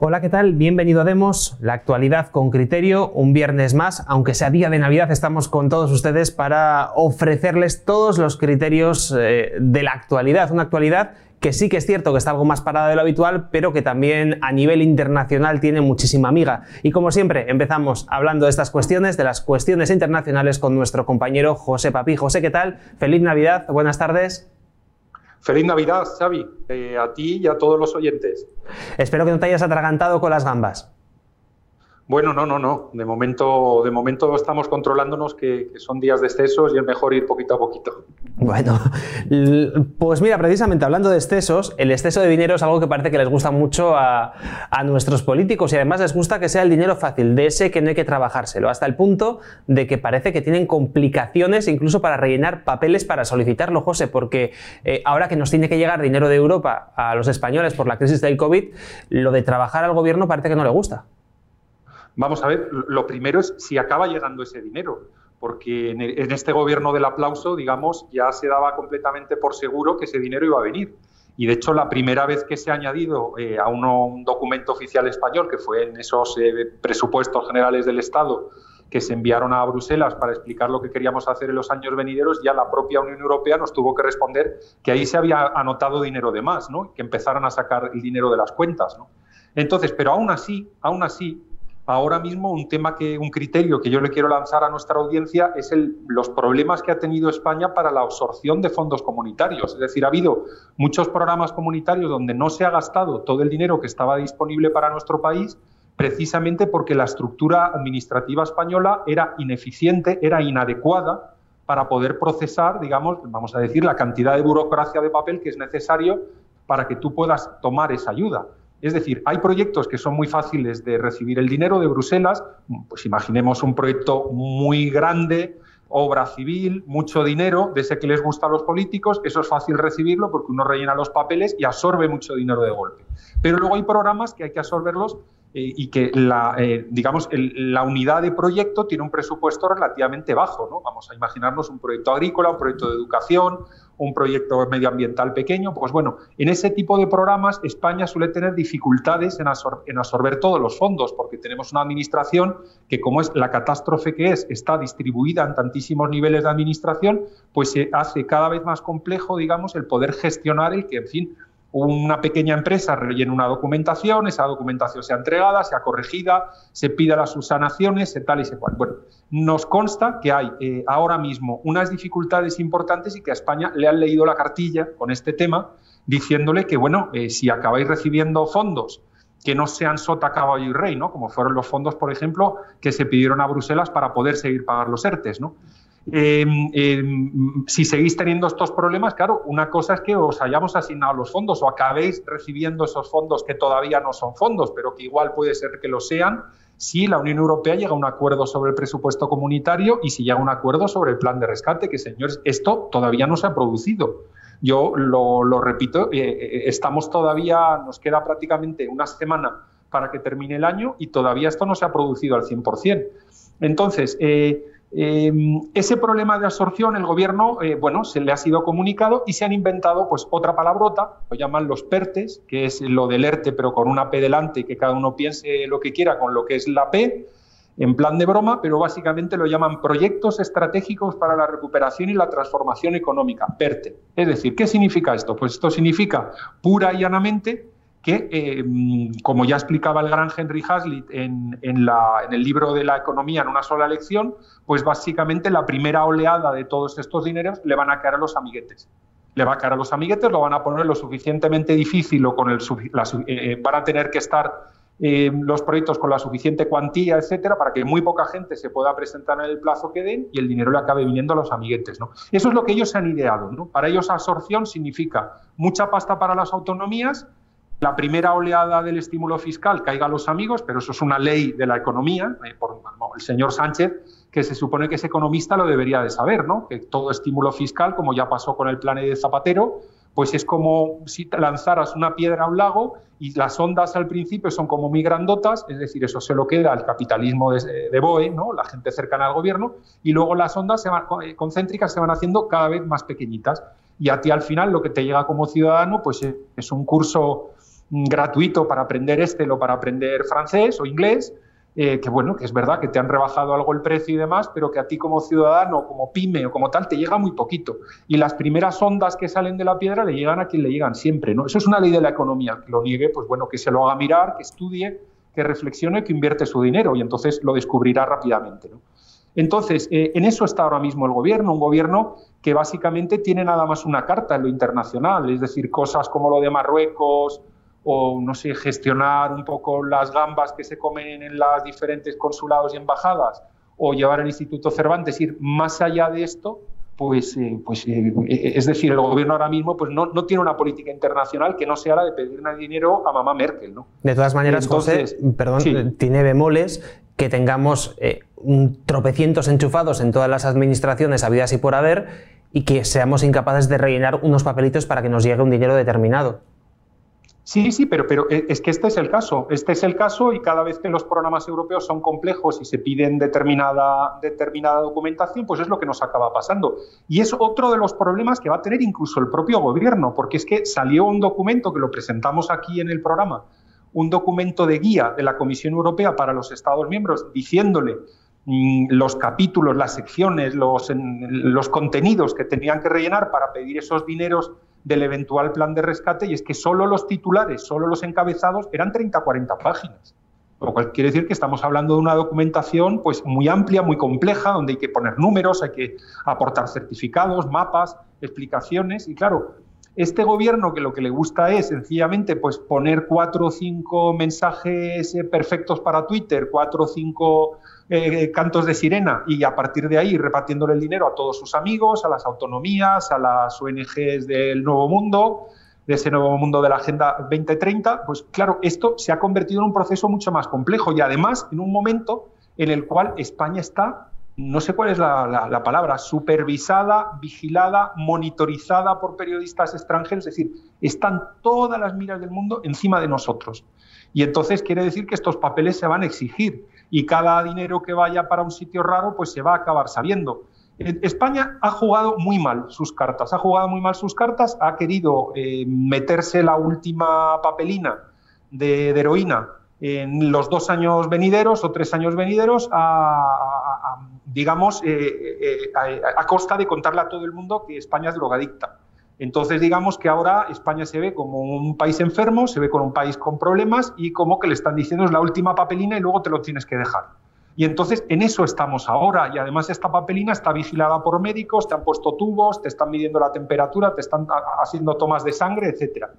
Hola, ¿qué tal? Bienvenido a Demos, la actualidad con criterio, un viernes más, aunque sea día de Navidad, estamos con todos ustedes para ofrecerles todos los criterios eh, de la actualidad, una actualidad que sí que es cierto que está algo más parada de lo habitual, pero que también a nivel internacional tiene muchísima amiga. Y como siempre, empezamos hablando de estas cuestiones, de las cuestiones internacionales, con nuestro compañero José Papi. José, ¿qué tal? Feliz Navidad, buenas tardes. Feliz Navidad, Xavi, eh, a ti y a todos los oyentes. Espero que no te hayas atragantado con las gambas. Bueno, no, no, no. De momento, de momento estamos controlándonos que, son días de excesos y es mejor ir poquito a poquito. Bueno, pues mira, precisamente hablando de excesos, el exceso de dinero es algo que parece que les gusta mucho a, nuestros políticos y además les gusta que sea el dinero fácil, de ese que no hay que trabajárselo, hasta el punto de que parece que tienen complicaciones incluso para rellenar papeles para solicitarlo, José, porque eh, ahora que nos tiene que llegar dinero de Europa a los españoles por la crisis del COVID, lo de trabajar al gobierno parece que no le gusta. Vamos a ver, lo primero es si acaba llegando ese dinero, porque en, este gobierno del aplauso, digamos, ya se daba completamente por seguro que ese dinero iba a venir. Y de hecho, la primera vez que se ha añadido eh, a un documento oficial español, que fue en esos eh, presupuestos generales del Estado que se enviaron a Bruselas para explicar lo que queríamos hacer en los años venideros, ya la propia Unión Europea nos tuvo que responder que ahí se había anotado dinero de más, ¿no? que empezaran a sacar el dinero de las cuentas. Entonces, pero aún así, aún así, ahora mismo un tema que, un criterio que yo le quiero lanzar a nuestra audiencia es el, los problemas que ha tenido España para la absorción de fondos comunitarios. Es decir, ha habido muchos programas comunitarios donde no se ha gastado todo el dinero que estaba disponible para nuestro país precisamente porque la estructura administrativa española era ineficiente, era inadecuada para poder procesar, digamos, vamos a decir, la cantidad de burocracia de papel que es necesario para que tú puedas tomar esa ayuda. Es decir, hay proyectos que son muy fáciles de recibir el dinero de Bruselas, pues imaginemos un proyecto muy grande, obra civil, mucho dinero, de ese que les gusta a los políticos, eso es fácil recibirlo porque uno rellena los papeles y absorbe mucho dinero de golpe. Pero luego hay programas que hay que absorberlos eh, y que la, eh, digamos, la unidad de proyecto tiene un presupuesto relativamente bajo. ¿no? Vamos a imaginarnos un proyecto agrícola, un proyecto de educación, un proyecto medioambiental pequeño. Pues bueno, en ese tipo de programas España suele tener dificultades en, absorber todos los fondos, porque tenemos una administración que, como es la catástrofe que es, está distribuida en tantísimos niveles de administración, pues se hace cada vez más complejo, digamos, el poder gestionar el que, en fin, una pequeña empresa rellena una documentación, esa documentación sea entregada, sea corregida, se pida las subsanaciones, se tal y se cual. Bueno, nos consta que hay eh, ahora mismo unas dificultades importantes y que a España le han leído la cartilla con este tema, diciéndole que, bueno, eh, si acabáis recibiendo fondos que no sean sota, caballo y rey, ¿no? Como fueron los fondos, por ejemplo, que se pidieron a Bruselas para poder seguir pagar los ERTES, ¿no? Em, em, si seguís teniendo estos problemas, claro, una cosa es que os hayamos asignado los fondos o acabéis recibiendo esos fondos que todavía no son fondos, pero que igual puede ser que lo sean, si la Unión Europea llega a un acuerdo sobre el presupuesto comunitario y si llega a un acuerdo sobre el plan de rescate, que señores, esto todavía no se ha producido. Yo lo, repito, eh, eh, estamos todavía, nos queda prácticamente una semana para que termine el año y todavía esto no se ha producido al 100%. Entonces, eh, eh, ese problema de absorción, el gobierno, eh, bueno, se le ha sido comunicado y se han inventado pues otra palabrota, lo llaman los PERTES, que es lo del ERTE, pero con una P delante, que cada uno piense lo que quiera con lo que es la P, en plan de broma, pero básicamente lo llaman proyectos estratégicos para la recuperación y la transformación económica, PERTE. Es decir, ¿qué significa esto? Pues esto significa pura y llanamente que, eh, como ya explicaba el gran Henry Hazlitt en, el libro de la economía en una sola lección, pues básicamente la primera oleada de todos estos dineros le van a caer a los amiguetes. Le va a caer a los amiguetes, lo van a poner lo suficientemente difícil o con el, eh, eh, van a tener que estar los proyectos con la suficiente cuantía, etcétera, para que muy poca gente se pueda presentar en el plazo que den y el dinero le acabe viniendo a los amiguetes. Eso es lo que ellos se han ideado. ¿no? Para ellos absorción significa mucha pasta para las autonomías, la primera oleada del estímulo fiscal caiga a los amigos, pero eso es una ley de la economía, eh, por el señor Sánchez, que se supone que ese economista lo debería de saber, ¿no? Que todo estímulo fiscal, como ya pasó con el plan de Zapatero, pues es como si lanzaras una piedra a un lago y las ondas al principio son como muy grandotas, es decir, eso se lo queda al capitalismo de, de BOE, ¿no? la gente cercana al gobierno, y luego las ondas eh, concéntricas se van haciendo cada vez más pequeñitas. Y a ti al final lo que te llega como ciudadano pues es un curso gratuito para aprender este o para aprender francés o inglés, eh, que bueno, que es verdad que te han rebajado algo el precio y demás, pero que a ti como ciudadano, como pyme o como tal, te llega muy poquito. Y las primeras ondas que salen de la piedra le llegan a quien le llegan siempre, ¿no? Eso es una ley de la economía, que lo niegue, pues bueno, que se lo haga mirar, que estudie, que reflexione, que invierte su dinero y entonces lo descubrirá rápidamente, ¿no? Entonces, eh, en eso está ahora mismo el gobierno, un gobierno que básicamente tiene nada más una carta en lo internacional, es decir, cosas como lo de Marruecos, o, no sé, gestionar un poco las gambas que se comen en los diferentes consulados y embajadas, o llevar el Instituto Cervantes, ir más allá de esto, pues, eh, pues eh, es decir, el gobierno ahora mismo pues no, no, tiene una política internacional que no sea la de pedirle dinero a mamá Merkel. ¿no? De todas maneras, José, perdón, tiene bemoles que tengamos eh, un tropecientos enchufados en todas las administraciones habidas y por haber y que seamos incapaces de rellenar unos papelitos para que nos llegue un dinero determinado. Sí, sí, pero, pero eh, es que este es el caso. Este es el caso y cada vez que los programas europeos son complejos y se piden determinada, documentación, pues es lo que nos acaba pasando. Y es otro de los problemas que va a tener incluso el propio gobierno, porque es que salió un documento que lo presentamos aquí en el programa, un documento de guía de la Comisión Europea para los Estados miembros diciéndole mm, los capítulos, las secciones, los, los contenidos que tenían que rellenar para pedir esos dineros del eventual plan de rescate y es que solo los titulares, solo los encabezados eran 30-40 páginas. Lo cual quiere decir que estamos hablando de una documentación pues, muy amplia, muy compleja, donde hay que poner números, hay que aportar certificados, mapas, explicaciones. Y claro, este gobierno que lo que le gusta es sencillamente pues, poner cuatro o cinco mensajes eh, perfectos para Twitter, cuatro o cinco eh, cantos de sirena y a partir de ahí repartiéndole el dinero a todos sus amigos, a las autonomías, a las ONGs del Nuevo Mundo, de ese nuevo mundo de la Agenda 2030, pues claro, esto se ha convertido en un proceso mucho más complejo y además en un momento en el cual España está, no sé cuál es la, la palabra, supervisada, vigilada, monitorizada por periodistas extranjeros, es decir, están todas las miras del mundo encima de nosotros. Y entonces quiere decir que estos papeles se van a exigir y cada dinero que vaya para un sitio raro pues se va a acabar sabiendo. España ha jugado muy mal sus cartas, ha jugado muy mal sus cartas, ha querido eh, meterse la última papelina de, heroína en los dos años venideros o tres años venideros a, digamos, eh, eh, a, costa de contarle a todo el mundo que España es drogadicta. Entonces, digamos que ahora España se ve como un país enfermo, se ve como un país con problemas y como que le están diciendo es la última papelina y luego te lo tienes que dejar. Y entonces en eso estamos ahora. Y además esta papelina está vigilada por médicos, te han puesto tubos, te están midiendo la temperatura, te están haciendo tomas de sangre, etcétera.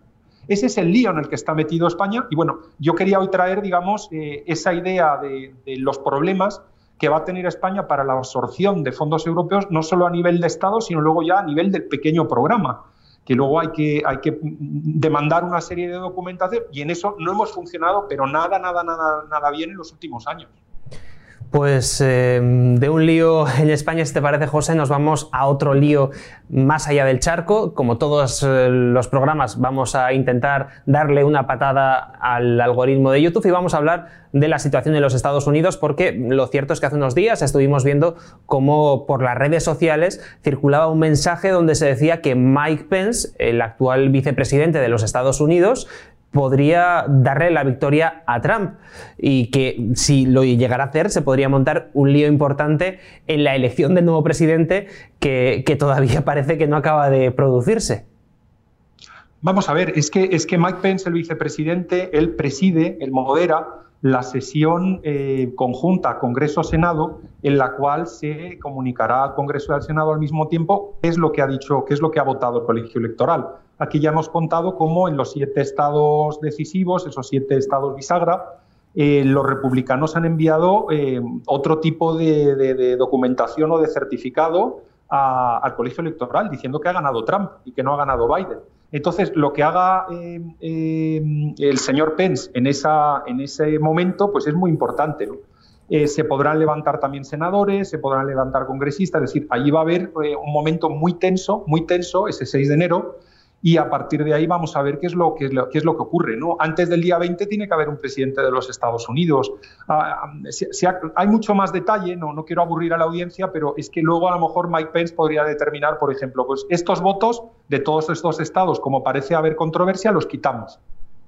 Ese es el lío en el que está metido España. Y bueno, yo quería hoy traer, digamos, eh, esa idea de, de los problemas que va a tener España para la absorción de fondos europeos, no solo a nivel de Estado, sino luego ya a nivel del pequeño programa que luego hay que, hay que demandar una serie de documentación y en eso no hemos funcionado, pero nada, nada, nada, nada bien en los últimos años. Pues eh, de un lío en España, si te parece, José, nos vamos a otro lío más allá del charco. Como todos eh, los programas, vamos a intentar darle una patada al algoritmo de YouTube y vamos a hablar de la situación en los Estados Unidos, porque lo cierto es que hace unos días estuvimos viendo cómo por las redes sociales circulaba un mensaje donde se decía que Mike Pence, el actual vicepresidente de los Estados Unidos, podría darle la victoria a Trump y que si lo llegara a hacer se podría montar un lío importante en la elección del nuevo presidente que, todavía parece que no acaba de producirse. Vamos a ver, es que, es que Mike Pence, el vicepresidente, él preside, él modera la sesión eh, conjunta Congreso-Senado, en la cual se comunicará al Congreso y al Senado al mismo tiempo qué es lo que ha dicho, qué es lo que ha votado el colegio electoral. Aquí ya hemos contado cómo en los siete estados decisivos, esos siete estados bisagra, eh, los republicanos han enviado eh, otro tipo de, documentación o de certificado al colegio electoral diciendo que ha ganado Trump y que no ha ganado Biden. Entonces, lo que haga eh, el señor Pence en, ese momento, pues es muy importante. se podrán levantar también senadores, se podrán levantar congresistas, es decir, allí va a haber un momento muy tenso, muy tenso, ese 6 de enero, y a partir de ahí vamos a ver qué es lo, qué es lo, que ocurre. ¿no? Antes del día 20 tiene que haber un presidente de los Estados Unidos. Ah, ah, hay mucho más detalle, no, no quiero aburrir a la audiencia, pero es que luego a lo mejor Mike Pence podría determinar, por ejemplo, pues estos votos de todos estos estados, como parece haber controversia, los quitamos.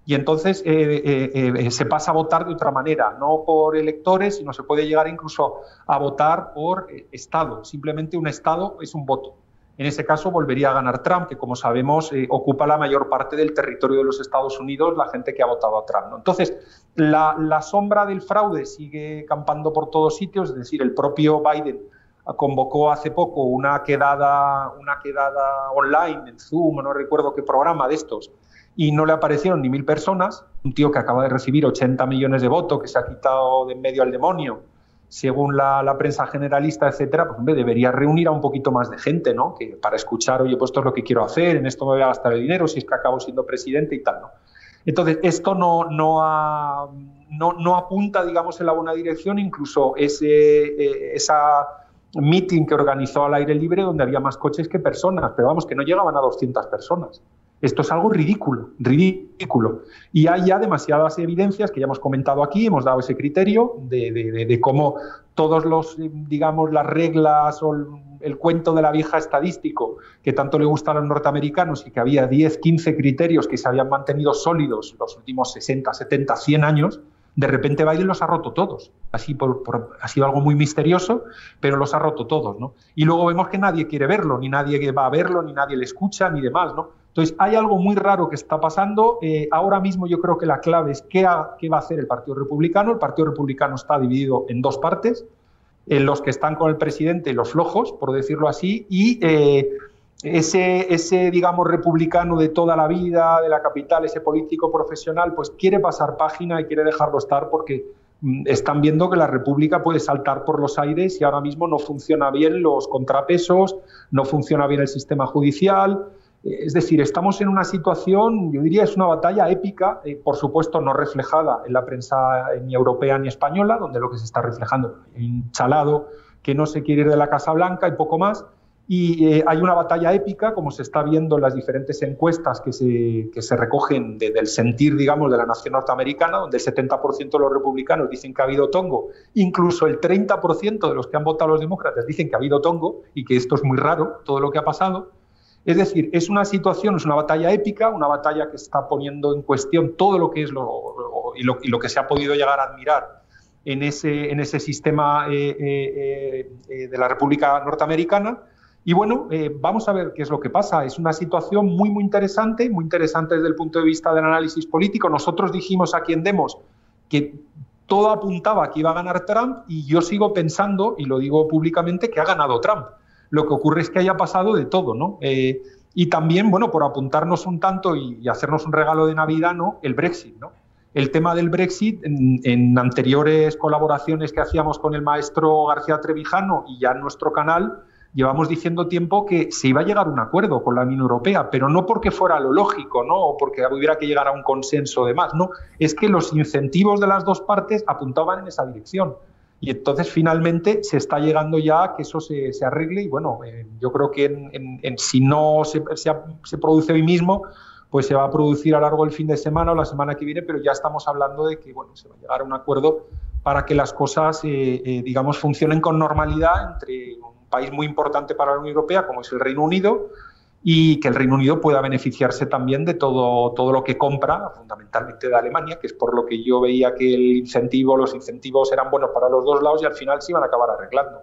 y entonces eh, eh, se pasa a votar de otra manera, no por electores, sino se puede llegar incluso a votar por Estado. Simplemente un Estado es un voto. En ese caso volvería a ganar Trump, que como sabemos ocupa la mayor parte del territorio de los Estados Unidos, la gente que ha votado a Trump. Entonces, la, la, sombra del fraude sigue campando por todos sitios, es decir, el propio Biden convocó hace poco una quedada, una quedada online en Zoom, no recuerdo qué programa de estos, y no le aparecieron ni mil personas. Un tío que acaba de recibir 80 millones de votos, que se ha quitado de en medio al demonio, según la, prensa generalista, etcétera, pues debería reunir a un poquito más de gente, ¿no? Que para escuchar, oye, pues esto es lo que quiero hacer, en esto me voy a gastar el dinero, si es que acabo siendo presidente y tal, ¿no? Entonces, esto no, apunta, digamos, en la buena dirección, incluso ese, eh, meeting que organizó al aire libre donde había más coches que personas, pero vamos, que no llegaban a 200 personas. Esto es algo ridículo, ridículo. Y hay ya demasiadas evidencias que ya hemos comentado aquí, hemos dado ese criterio de, cómo todos los, digamos, las reglas o el, cuento de la vieja estadístico que tanto le gusta a los norteamericanos y que había 10, 15 criterios que se habían mantenido sólidos los últimos 60, 70, 100 años, de repente Biden los ha roto todos. Así ha sido algo muy misterioso, pero los ha roto todos. ¿no? Y luego vemos que nadie quiere verlo, ni nadie va a verlo, ni nadie le escucha, ni demás. ¿no? Entonces, hay algo muy raro que está pasando. Eh, ahora mismo yo creo que la clave es qué, va a hacer el Partido Republicano. El Partido Republicano está dividido en dos partes, en los que están con el presidente, los flojos, por decirlo así, y eh, ese, ese, digamos, republicano de toda la vida, de la capital, ese político profesional, pues quiere pasar página y quiere dejarlo estar porque mm, están viendo que la República puede saltar por los aires y ahora mismo no funciona bien los contrapesos, no funciona bien el sistema judicial. Eh, es decir, estamos en una situación, yo diría, es una batalla épica, eh, por supuesto no reflejada en la prensa ni europea ni española, donde lo que se está reflejando es un chalado que no se quiere ir de la Casa Blanca y poco más y eh, hay una batalla épica, como se está viendo en las diferentes encuestas que se, que se recogen del sentir, digamos, de la nación norteamericana, donde el 70% de los republicanos dicen que ha habido tongo, incluso el 30% de los que han votado los demócratas dicen que ha habido tongo y que esto es muy raro, todo lo que ha pasado. Es decir, es una situación, es una batalla épica, una batalla que está poniendo en cuestión todo lo que es lo, y, lo, y lo que se ha podido llegar a admirar en ese, en ese sistema eh, eh, de la República Norteamericana y bueno, eh, vamos a ver qué es lo que pasa. Es una situación muy, muy interesante, muy interesante desde el punto de vista del análisis político. Nosotros dijimos aquí en Demos que todo apuntaba que iba a ganar Trump y yo sigo pensando, y lo digo públicamente, que ha ganado Trump. Lo que ocurre es que haya pasado de todo, ¿no? Eh, y también, bueno, por apuntarnos un tanto y, hacernos un regalo de Navidad, ¿no? El Brexit, ¿no? El tema del Brexit, en, anteriores colaboraciones que hacíamos con el maestro García Trevijano y ya en nuestro canal, llevamos diciendo tiempo que se iba a llegar a un acuerdo con la Unión Europea, pero no porque fuera lo lógico, ¿no? O porque hubiera que llegar a un consenso de más, no. Es que los incentivos de las dos partes apuntaban en esa dirección. Y entonces finalmente se está llegando ya a que eso se, arregle y bueno, eh, yo creo que en, si no se, se, produce hoy mismo, pues se va a producir a largo del fin de semana o la semana que viene, pero ya estamos hablando de que bueno, se va a llegar a un acuerdo para que las cosas, eh, eh, digamos, funcionen con normalidad entre país muy importante para la Unión Europea, como es el Reino Unido, y que el Reino Unido pueda beneficiarse también de todo, todo lo que compra, fundamentalmente de Alemania, que es por lo que yo veía que el incentivo, los incentivos eran buenos para los dos lados y al final se iban a acabar arreglando.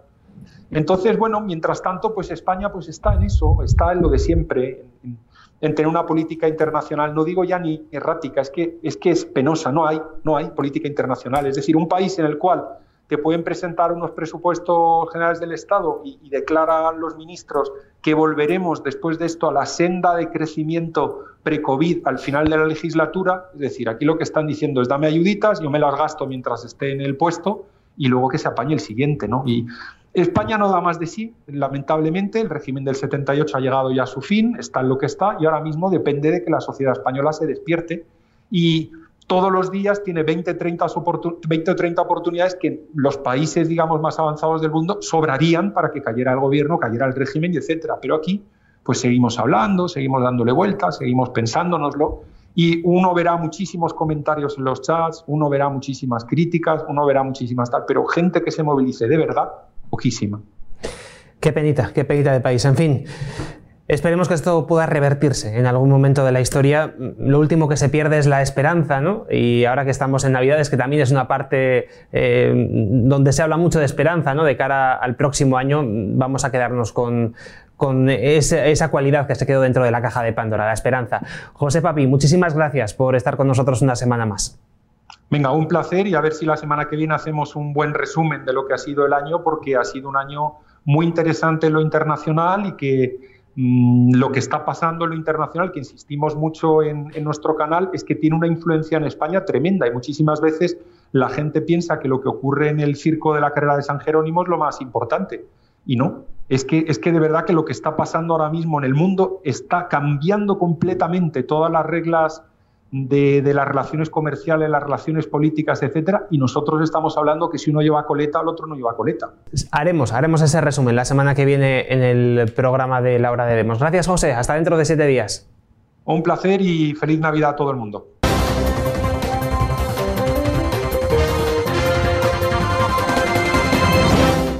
Entonces, bueno, mientras tanto, pues España pues está en eso, está en lo de siempre, en, en tener una política internacional, no digo ya ni errática, es que, es que es penosa, no hay, no hay política internacional. Es decir, un país en el cual te pueden presentar unos presupuestos generales del Estado y, declaran los ministros que volveremos después de esto a la senda de crecimiento pre-COVID al final de la legislatura. Es decir, aquí lo que están diciendo es dame ayuditas, yo me las gasto mientras esté en el puesto y luego que se apañe el siguiente. ¿no? Y España no da más de sí, lamentablemente. El régimen del 78 ha llegado ya a su fin, está en lo que está y ahora mismo depende de que la sociedad española se despierte y todos los días tiene 20, 30 20 o 30 oportunidades que los países, digamos, más avanzados del mundo sobrarían para que cayera el gobierno, cayera el régimen, etcétera. Pero aquí, pues seguimos hablando, seguimos dándole vueltas, seguimos pensándonoslo y uno verá muchísimos comentarios en los chats, uno verá muchísimas críticas, uno verá muchísimas tal, pero gente que se movilice de verdad, poquísima. Qué penita, qué penita de país. En fin, Esperemos que esto pueda revertirse en algún momento de la historia. Lo último que se pierde es la esperanza, ¿no? Y ahora que estamos en Navidades, que también es una parte eh, donde se habla mucho de esperanza, ¿no? De cara al próximo año, vamos a quedarnos con, esa, cualidad que se quedó dentro de la caja de Pandora, la esperanza. José Papi, muchísimas gracias por estar con nosotros una semana más. Venga, un placer y a ver si la semana que viene hacemos un buen resumen de lo que ha sido el año, porque ha sido un año muy interesante en lo internacional y que lo que está pasando en lo internacional, que insistimos mucho en, nuestro canal, es que tiene una influencia en España tremenda y muchísimas veces la gente piensa que lo que ocurre en el circo de la carrera de San Jerónimo es lo más importante. Y no, es que, es que de verdad que lo que está pasando ahora mismo en el mundo está cambiando completamente todas las reglas de, las relaciones comerciales, las relaciones políticas, etcétera, y nosotros estamos hablando que si uno lleva coleta, el otro no lleva coleta. Haremos, haremos ese resumen la semana que viene en el programa de La Hora de Demos. Gracias, José. Hasta dentro de siete días. Un placer y feliz Navidad a todo el mundo.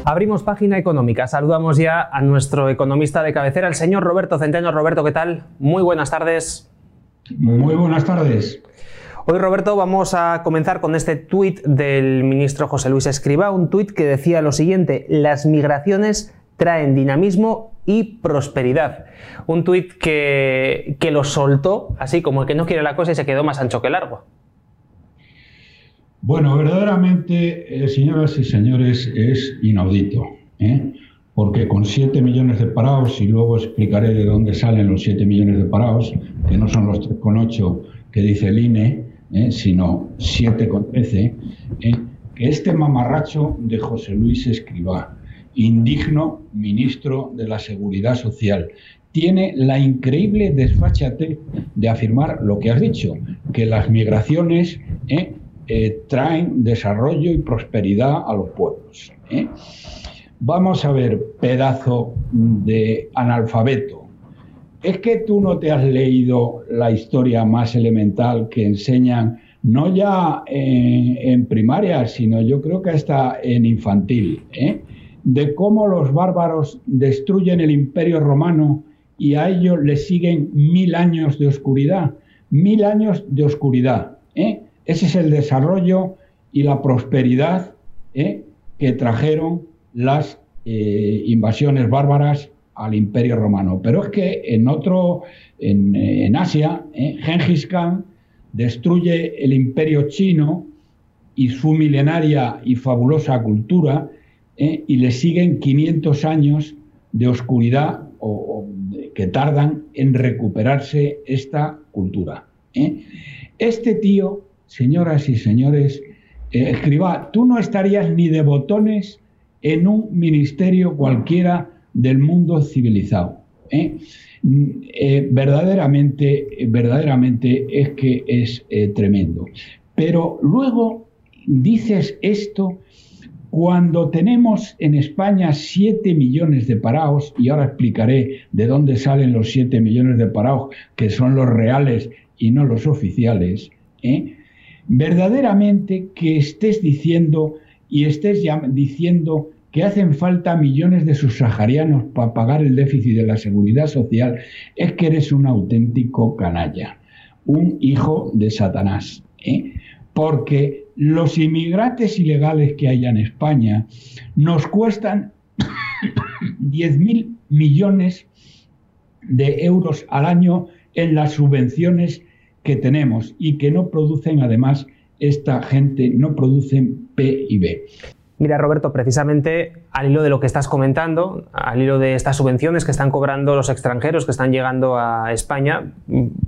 Abrimos página económica. Saludamos ya a nuestro economista de cabecera, el señor Roberto Centeno. Roberto, ¿qué tal? Muy buenas tardes. Muy buenas tardes. Hoy, Roberto, vamos a comenzar con este tuit del ministro José Luis Escriba, un tuit que decía lo siguiente, las migraciones traen dinamismo y prosperidad. Un tuit que, que lo soltó, así como el que no quiere la cosa y se quedó más ancho que largo. Bueno, verdaderamente, eh, señoras y señores, es inaudito. ¿eh? Porque con 7 millones de parados, y luego explicaré de dónde salen los 7 millones de parados, que no son los 3,8 que dice el INE, eh, sino 7,13, eh, que este mamarracho de José Luis Escribá, indigno ministro de la Seguridad Social, tiene la increíble desfachate de afirmar lo que has dicho, que las migraciones eh, traen desarrollo y prosperidad a los pueblos. Vamos a ver, pedazo de analfabeto. ¿Es que tú no te has leído la historia más elemental que enseñan, no ya en, primaria, sino yo creo que hasta en infantil, ¿eh? de cómo los bárbaros destruyen el imperio romano y a ellos le siguen mil años de oscuridad? Mil años de oscuridad. ¿eh? Ese es el desarrollo y la prosperidad ¿eh? que trajeron las eh, invasiones bárbaras al Imperio Romano. Pero es que en otro, en, Asia, eh, Genghis Khan destruye el Imperio chino y su milenaria y fabulosa cultura eh, y le siguen 500 años de oscuridad o, que tardan en recuperarse esta cultura. Este tío, señoras y señores, escriba, tú no estarías ni de botones en un ministerio cualquiera del mundo civilizado. ¿eh? Eh, verdaderamente, verdaderamente es que es eh, tremendo. Pero luego dices esto cuando tenemos en España 7 millones de parados, y ahora explicaré de dónde salen los 7 millones de parados, que son los reales y no los oficiales, verdaderamente que estés diciendo y estés ya diciendo que hacen falta millones de subsaharianos para pagar el déficit de la seguridad social, es que eres un auténtico canalla, un hijo de Satanás. ¿eh? Porque los inmigrantes ilegales que hay en España nos cuestan 10.000 millones de euros al año en las subvenciones que tenemos y que no producen además esta gente, no producen Mira, Roberto, precisamente al hilo de lo que estás comentando, al hilo de estas subvenciones que están cobrando los extranjeros que están llegando a España,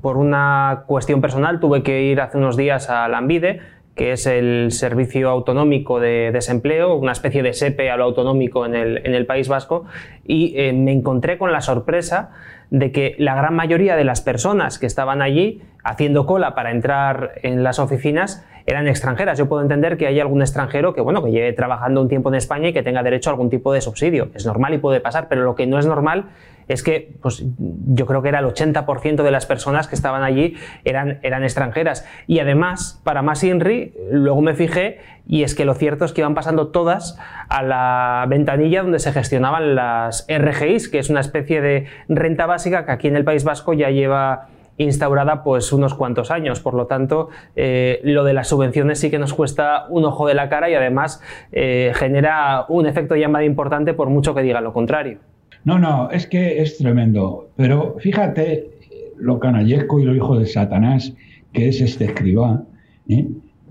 por una cuestión personal tuve que ir hace unos días a la Ambide, que es el Servicio Autonómico de Desempleo, una especie de SEPE a lo autonómico en el, País Vasco, y eh, me encontré con la sorpresa de que la gran mayoría de las personas que estaban allí haciendo cola para entrar en las oficinas eran extranjeras. Yo puedo entender que hay algún extranjero que, bueno, que lleve trabajando un tiempo en España y que tenga derecho a algún tipo de subsidio. Es normal y puede pasar, pero lo que no es normal es que pues, yo creo que era el 80% de las personas que estaban allí eran, eran extranjeras. Y además, para más INRI, luego me fijé y es que lo cierto es que iban pasando todas a la ventanilla donde se gestionaban las RGIs, que es una especie de renta básica que aquí en el País Vasco ya lleva instaurada pues unos cuantos años. Por lo tanto, eh, lo de las subvenciones sí que nos cuesta un ojo de la cara y además eh, genera un efecto llamada importante por mucho que diga lo contrario. No, no, es que es tremendo. Pero fíjate lo canallesco y lo hijo de Satanás que es este escriba, ¿eh?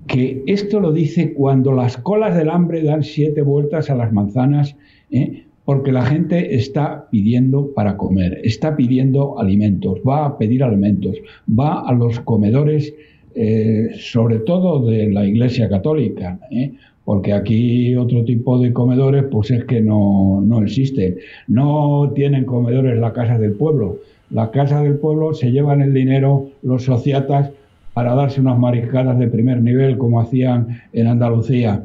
que esto lo dice cuando las colas del hambre dan siete vueltas a las manzanas, ¿eh? Porque la gente está pidiendo para comer, está pidiendo alimentos, va a pedir alimentos, va a los comedores, eh, sobre todo de la Iglesia Católica, porque aquí otro tipo de comedores pues es que no, no existen. No tienen comedores la casa del pueblo. La casa del pueblo se llevan el dinero los sociatas para darse unas mariscadas de primer nivel como hacían en Andalucía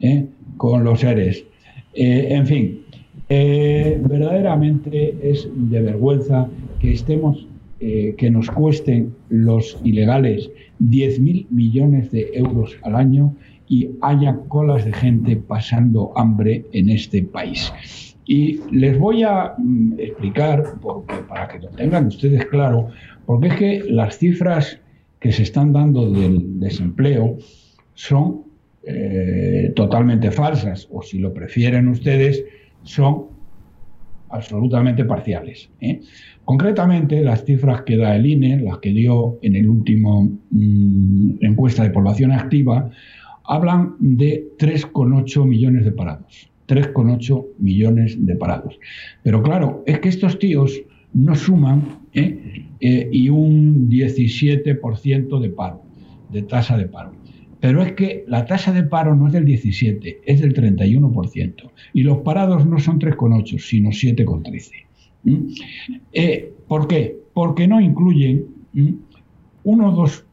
¿eh? con los seres. Eh, en fin, eh, verdaderamente es de vergüenza que estemos, que nos cuesten los ilegales 10.000 millones de euros al año y haya colas de gente pasando hambre en este país. Y les voy a mm, explicar, para que lo tengan ustedes claro, porque es que las cifras que se están dando del desempleo son eh, totalmente falsas, o si lo prefieren ustedes, son absolutamente parciales. ¿eh? Concretamente, las cifras que da el INE, las que dio en el último mm, encuesta de población activa, hablan de 3,8 millones de parados. 3,8 millones de parados. Pero claro, es que estos tíos no suman ¿eh? Eh, y un 17% de paro, de tasa de paro. Pero es que la tasa de paro no es del 17, es del 31%. Y los parados no son 3,8, sino 7,13. Eh, ¿Por qué? Porque no incluyen uno o dos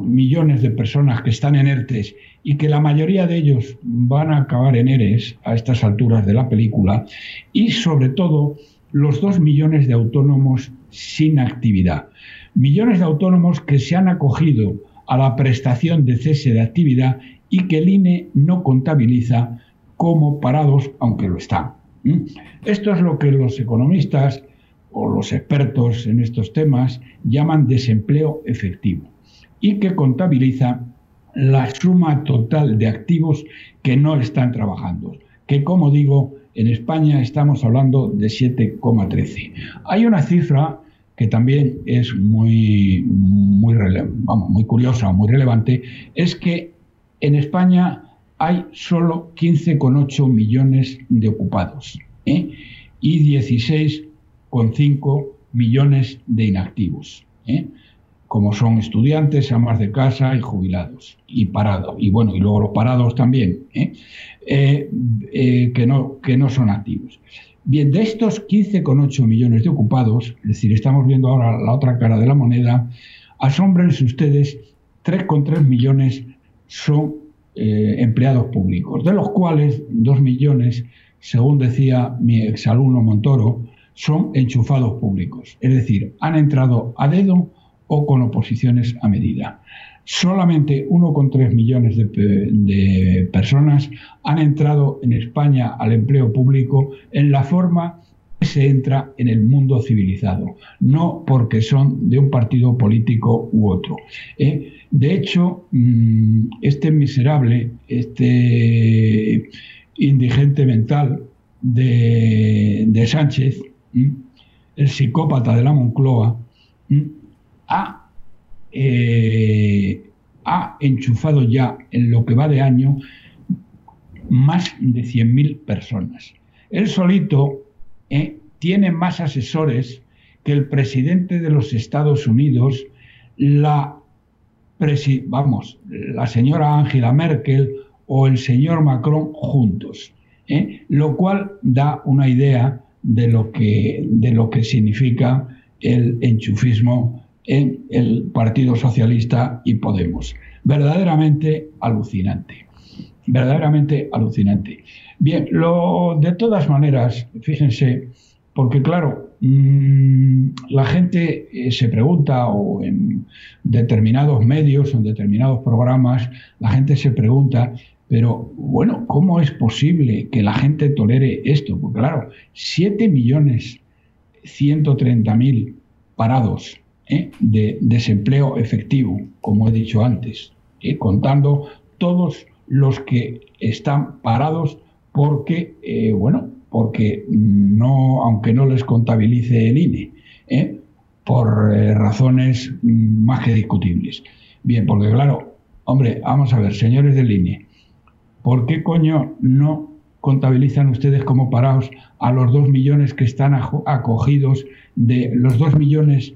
millones de personas que están en ERTES y que la mayoría de ellos van a acabar en ERES a estas alturas de la película y sobre todo los dos millones de autónomos sin actividad. Millones de autónomos que se han acogido a la prestación de cese de actividad y que el INE no contabiliza como parados, aunque lo están. Esto es lo que los economistas o los expertos en estos temas llaman desempleo efectivo y que contabiliza la suma total de activos que no están trabajando, que como digo, en España estamos hablando de 7,13. Hay una cifra que también es muy, muy, muy curiosa, muy relevante, es que en España hay solo 15,8 millones de ocupados ¿eh? y 16,5 millones de inactivos. ¿eh? como son estudiantes, amas de casa y jubilados y parados. Y bueno, y luego los parados también, eh, que, no, que no son activos. Bien, de estos 15,8 millones de ocupados, es decir, estamos viendo ahora la otra cara de la moneda, asómbrense ustedes, 3,3 millones son empleados públicos, de los cuales 2 millones, según decía mi exalumno Montoro, son enchufados públicos. Es decir, han entrado a dedo o con oposiciones a medida. Solamente 1,3 millones de, personas han entrado en España al empleo público en la forma que se entra en el mundo civilizado, no porque son de un partido político u otro. ¿eh? De hecho, mm, este miserable, este indigente mental de, Sánchez, el psicópata de la Moncloa, eh, ha, enchufado ya en lo que va de año más de 100.000 personas. Él solito eh, tiene más asesores que el presidente de los Estados Unidos, la, vamos, la señora Angela Merkel o el señor Macron juntos, eh, lo cual da una idea de lo que, de lo que significa el enchufismo en el Partido Socialista y Podemos. verdaderamente alucinante. Verdaderamente alucinante. Bien, lo, de todas maneras, fíjense, porque claro, mm, la gente eh, se pregunta, o en determinados medios en determinados programas, la gente se pregunta, pero bueno, ¿cómo es posible que la gente tolere esto? Porque claro, 7 millones 130 mil parados ¿eh? de desempleo efectivo, como he dicho antes, ¿eh? contando todos los que están parados porque, eh, bueno, porque no, aunque no les contabilice el INE, por razones más que discutibles. Bien, porque claro, hombre, vamos a ver, señores del INE, ¿por qué coño no contabilizan ustedes como parados a los dos millones que están acogidos, de los dos millones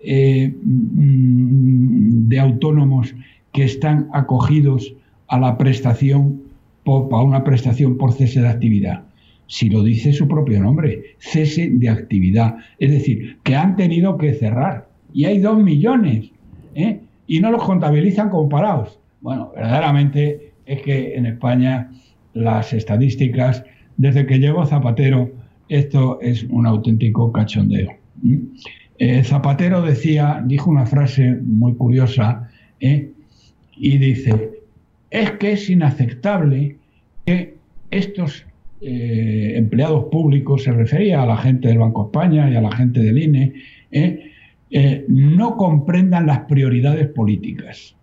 eh, mm, de autónomos que están acogidos a la prestación, a una prestación por cese de actividad? Si lo dice su propio nombre, cese de actividad. Es decir, que han tenido que cerrar. Y hay dos millones. ¿eh? Y no los contabilizan como parados. Bueno, verdaderamente es que en España las estadísticas, desde que llegó Zapatero, esto es un auténtico cachondeo. Zapatero decía, dijo una frase muy curiosa, ¿eh? y dice, es que es inaceptable que estos eh, empleados públicos, se refería a la gente del Banco España y a la gente del INE, no comprendan las prioridades políticas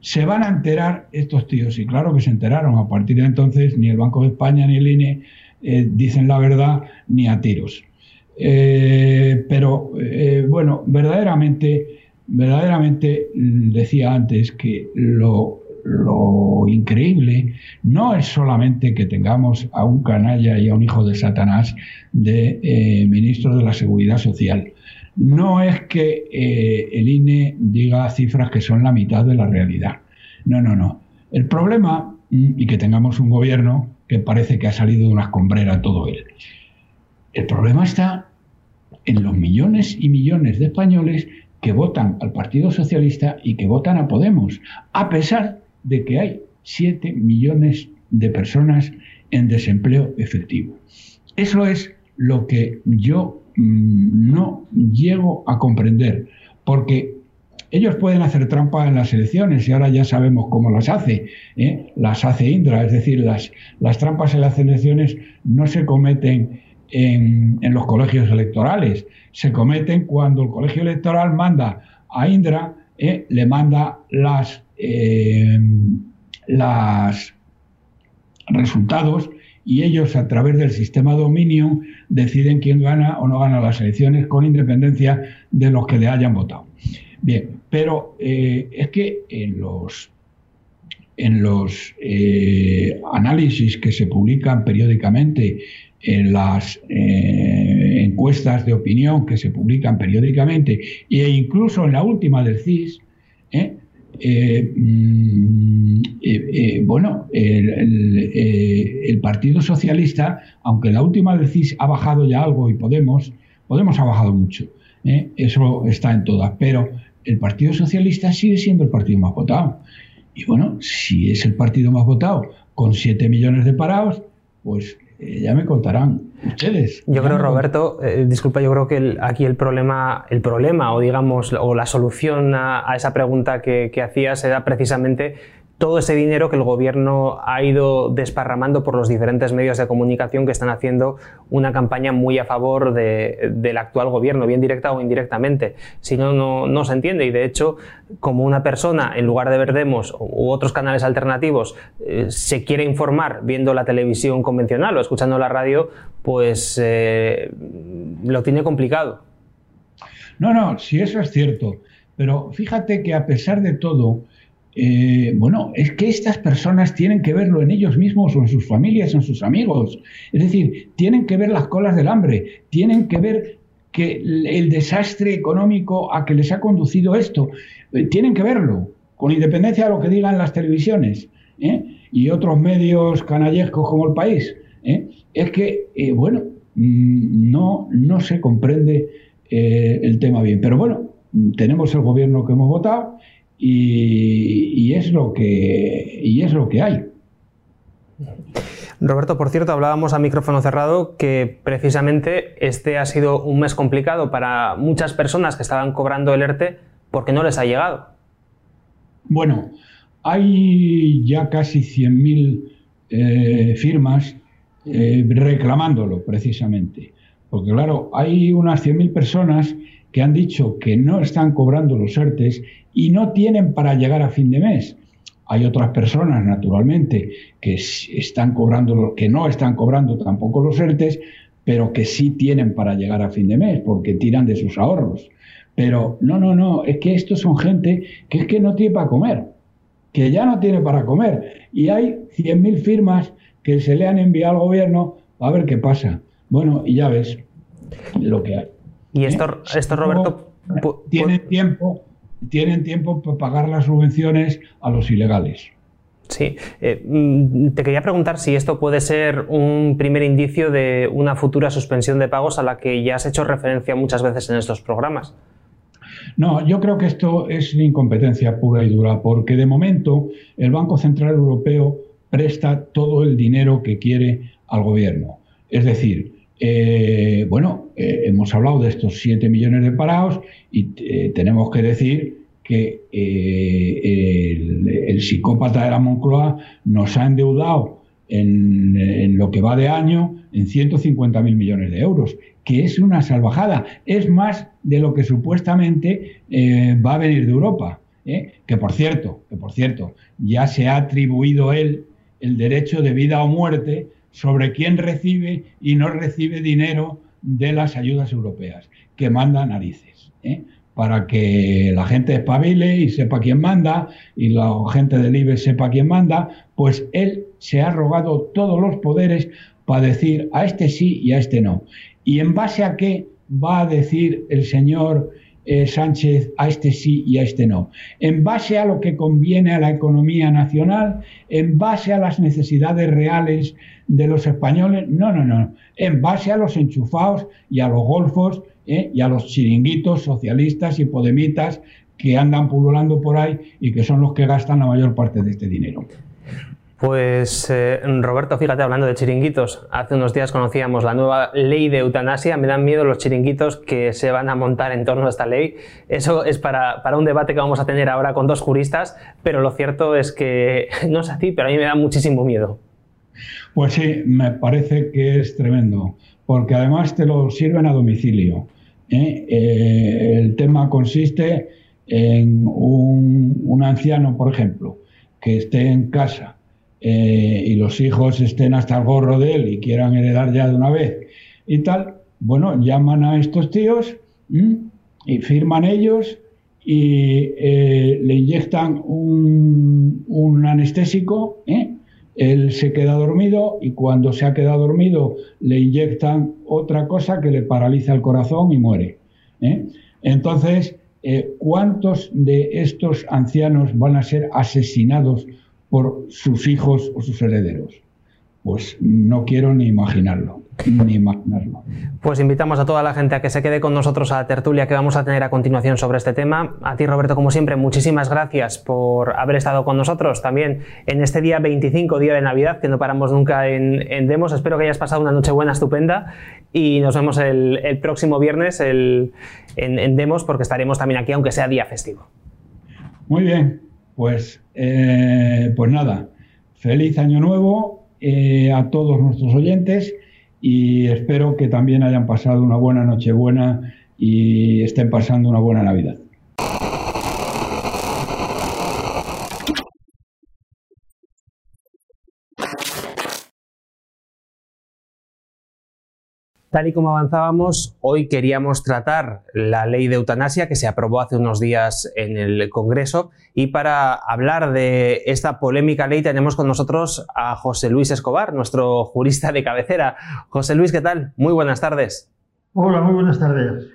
se van a enterar estos tíos, y claro que se enteraron, a partir de entonces ni el Banco de España ni el INE eh, dicen la verdad ni a tiros. Eh, pero eh, bueno, verdaderamente, verdaderamente decía antes que lo, increíble no es solamente que tengamos a un canalla y a un hijo de Satanás de ministro de la Seguridad Social, no es que eh, el INE diga cifras que son la mitad de la realidad. No, no, no. El problema, mm, y que tengamos un gobierno que parece que ha salido de una escombrera todo él, el problema está en los millones y millones de españoles que votan al Partido Socialista y que votan a Podemos, a pesar de que hay 7 millones de personas en desempleo efectivo. Eso es lo que yo Mm, no llego a comprender, porque ellos pueden hacer trampa en las elecciones y ahora ya sabemos cómo las hace. ¿eh? Las hace Indra, es decir, las, las trampas en las elecciones no se cometen en, los colegios electorales, se cometen cuando el colegio electoral manda a Indra, ¿eh? le manda las, eh, resultados y ellos a través del sistema Dominion deciden quién gana o no gana las elecciones con independencia de los que le hayan votado. Bien, pero eh, es que en los, en los eh, análisis que se publican periódicamente, en las eh, encuestas de opinión que se publican periódicamente e incluso en la última del CIS, eh, mm, eh, eh, bueno, el, Partido Socialista, aunque la última vez ha bajado ya algo y Podemos, Podemos ha bajado mucho, eso está en todas, pero el Partido Socialista sigue siendo el partido más votado. Y bueno, si es el partido más votado con 7 millones de parados, pues ya me contarán ustedes. Yo creo, Roberto, eh, disculpa, yo creo que aquí el problema, el problema o digamos, o la solución a, esa pregunta que, que hacías era precisamente todo ese dinero que el gobierno ha ido desparramando por los diferentes medios de comunicación que están haciendo una campaña muy a favor del actual gobierno, bien directa o indirectamente. Si no, no, se entiende. Y de hecho, como una persona, en lugar de ver Demos u otros canales alternativos, eh, se quiere informar viendo la televisión convencional o escuchando la radio, pues eh, lo tiene complicado. No, no, sí, eso es cierto. Pero fíjate que a pesar de todo, eh, bueno, es que estas personas tienen que verlo en ellos mismos o en sus familias en sus amigos. Es decir, tienen que ver las colas del hambre, tienen que ver que el desastre económico a que les ha conducido esto, eh, tienen que verlo, con independencia de lo que digan las televisiones ¿eh? y otros medios canallescos como el país. Es que, bueno, mm, no, no se comprende el tema bien. Pero bueno, tenemos el gobierno que hemos votado y, es, lo que, y es lo que hay. Roberto, por cierto, hablábamos a micrófono cerrado que precisamente este ha sido un mes complicado para muchas personas que estaban cobrando el ERTE porque no les ha llegado. Bueno, hay ya casi 100.000 eh, firmas eh, reclamándolo precisamente. Porque claro, hay unas 100.000 personas que han dicho que no están cobrando los ERTES y no tienen para llegar a fin de mes. Hay otras personas, naturalmente, que están cobrando, que no están cobrando tampoco los ERTES, pero que sí tienen para llegar a fin de mes, porque tiran de sus ahorros. Pero no, no, no, es que estos son gente que es que no tiene para comer, que ya no tiene para comer. Y hay 100.000 firmas que se le han enviado al gobierno a ver qué pasa. Bueno, y ya ves lo que hay. Y esto, ¿Eh? esto Roberto... Tienen tiempo tienen tiempo para pagar las subvenciones a los ilegales. Sí, eh, mm, te quería preguntar si esto puede ser un primer indicio de una futura suspensión de pagos a la que ya has hecho referencia muchas veces en estos programas. No, yo creo que esto es incompetencia pura y dura, porque de momento el Banco Central Europeo presta todo el dinero que quiere al gobierno. Es decir, eh, bueno, eh, hemos hablado de estos 7 millones de parados y eh, tenemos que decir que el, psicópata de la Moncloa nos ha endeudado en, lo que va de año en 150.000 millones de euros, que es una salvajada. Es más de lo que supuestamente va a venir de Europa. Que por cierto, que por cierto, ya se ha atribuido él el derecho de vida o muerte sobre quién recibe y no recibe dinero de las ayudas europeas, que manda narices, ¿eh? para que la gente espabile y sepa quién manda y la gente del IBE sepa quién manda, pues él se ha rogado todos los poderes para decir a este sí y a este no. ¿Y en base a qué va a decir el señor eh, Sánchez a este sí y a este no? En base a lo que conviene a la economía nacional, en base a las necesidades reales de los españoles, no, no, no, en base a los enchufados y a los golfos ¿eh? y a los chiringuitos socialistas y podemitas que andan pululando por ahí y que son los que gastan la mayor parte de este dinero. Pues eh, Roberto, fíjate, hablando de chiringuitos, hace unos días conocíamos la nueva ley de eutanasia, me dan miedo los chiringuitos que se van a montar en torno a esta ley. Eso es para, para un debate que vamos a tener ahora con dos juristas, pero lo cierto es que no es así, pero a mí me da muchísimo miedo. Pues sí, me parece que es tremendo, porque además te lo sirven a domicilio. ¿eh? Eh, el tema consiste en un, anciano, por ejemplo, que esté en casa eh, y los hijos estén hasta el gorro de él y quieran heredar ya de una vez y tal, bueno, llaman a estos tíos y firman ellos y le inyectan un, un anestésico, ¿eh? Él se queda dormido y cuando se ha quedado dormido le inyectan otra cosa que le paraliza el corazón y muere. ¿eh? Entonces, eh, ¿cuántos de estos ancianos van a ser asesinados por sus hijos o sus herederos? Pues no quiero ni imaginarlo ni imaginarlo. Pues invitamos a toda la gente a que se quede con nosotros a la tertulia que vamos a tener a continuación sobre este tema. A ti, Roberto, como siempre, muchísimas gracias por haber estado con nosotros también en este día 25, día de Navidad, que no paramos nunca en, Demos. Espero que hayas pasado una noche buena, estupenda y nos vemos el, próximo viernes en, Demos porque estaremos también aquí, aunque sea día festivo. Muy bien, pues, eh, pues nada, feliz año nuevo eh, a todos nuestros oyentes y espero que también hayan pasado una buena Nochebuena y estén pasando una buena Navidad. Tal y como avanzábamos, hoy queríamos tratar la ley de eutanasia que se aprobó hace unos días en el Congreso y para hablar de esta polémica ley tenemos con nosotros a José Luis Escobar, nuestro jurista de cabecera. José Luis, ¿qué tal? Muy buenas tardes. Hola, muy buenas tardes.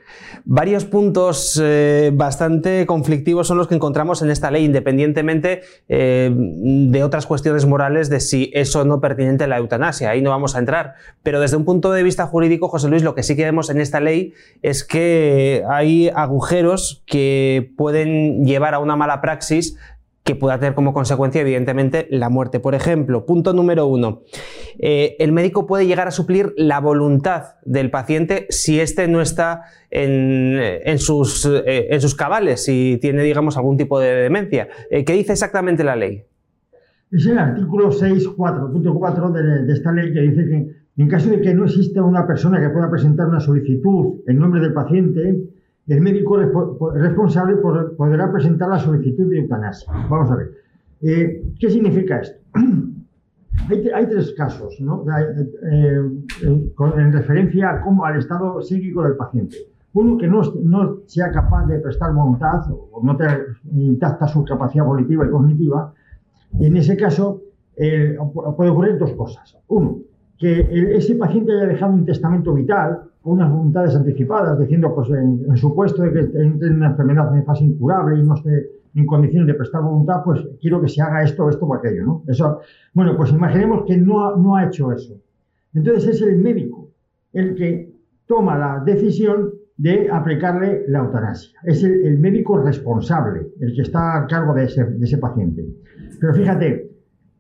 Varios puntos eh, bastante conflictivos son los que encontramos en esta ley, independientemente eh, de otras cuestiones morales de si eso no pertinente a la eutanasia. Ahí no vamos a entrar. Pero desde un punto de vista jurídico, José Luis, lo que sí que vemos en esta ley es que hay agujeros que pueden llevar a una mala praxis que pueda tener como consecuencia, evidentemente, la muerte. Por ejemplo, punto número uno, eh, el médico puede llegar a suplir la voluntad del paciente si éste no está en, sus, eh, en, sus, cabales, si tiene, digamos, algún tipo de demencia. Eh, ¿Qué dice exactamente la ley? Es el artículo 6.4.4 de, de esta ley que dice que en caso de que no exista una persona que pueda presentar una solicitud en nombre del paciente, el médico responsable podrá presentar la solicitud de eutanasia. Vamos a ver. Eh, ¿Qué significa esto? hay, tres casos ¿no? Eh, en referencia a cómo, al estado psíquico del paciente. Uno que no, no sea capaz de prestar voluntad o no tener intacta su capacidad volitiva y cognitiva. En ese caso eh, puede ocurrir dos cosas. Uno, que ese paciente haya dejado un testamento vital unas voluntades anticipadas, diciendo, pues en, supuesto de que entre en una enfermedad en fase incurable y no esté en condiciones de prestar voluntad, pues quiero que se haga esto, esto o aquello, ¿no? Eso, bueno, pues imaginemos que no ha, no ha hecho eso. Entonces es el médico el que toma la decisión de aplicarle la eutanasia. Es el, médico responsable, el que está a cargo de ese, de ese paciente. Pero fíjate,